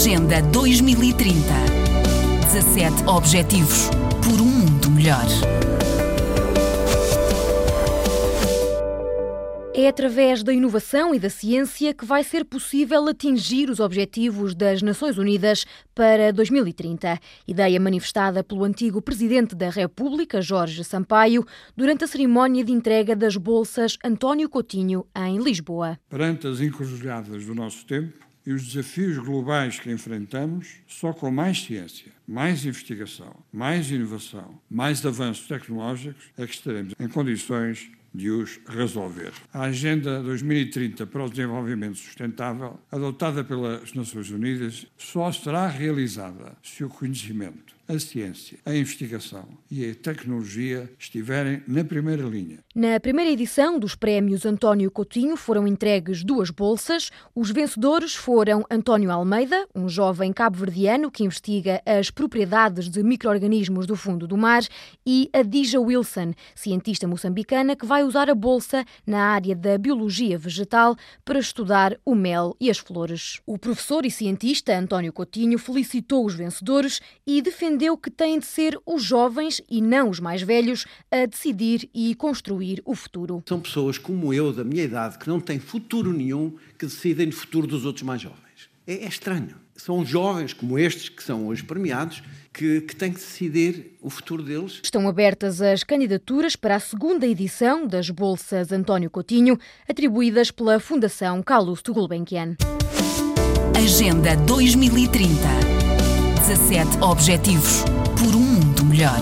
Agenda 2030. 17 Objetivos por um mundo melhor. É através da inovação e da ciência que vai ser possível atingir os objetivos das Nações Unidas para 2030. Ideia manifestada pelo antigo Presidente da República, Jorge Sampaio, durante a cerimónia de entrega das bolsas António Coutinho, em Lisboa. Perante as encruzilhadas do nosso tempo, e os desafios globais que enfrentamos, só com mais ciência, mais investigação, mais inovação, mais avanços tecnológicos é que estaremos em condições de os resolver. A Agenda 2030 para o Desenvolvimento Sustentável, adotada pelas Nações Unidas, só será realizada se o conhecimento, a ciência, a investigação e a tecnologia estiverem na primeira linha. Na primeira edição dos prémios António Coutinho foram entregues duas bolsas. Os vencedores foram António Almeida, um jovem cabo-verdiano que investiga as propriedades de micro-organismos do fundo do mar, e a Dija Wilson, cientista moçambicana que vai usar a bolsa na área da biologia vegetal para estudar o mel e as flores. O professor e cientista António Coutinho felicitou os vencedores e defendeu defendeu que têm de ser os jovens e não os mais velhos a decidir e construir o futuro. São pessoas como eu, da minha idade, que não têm futuro nenhum, que decidem o futuro dos outros mais jovens. É, é estranho. São jovens como estes, que são hoje premiados, que, que, têm que decidir o futuro deles. Estão abertas as candidaturas para a segunda edição das Bolsas António Coutinho, atribuídas pela Fundação Calouste Gulbenkian. Agenda 2030 17 Objetivos por um mundo melhor.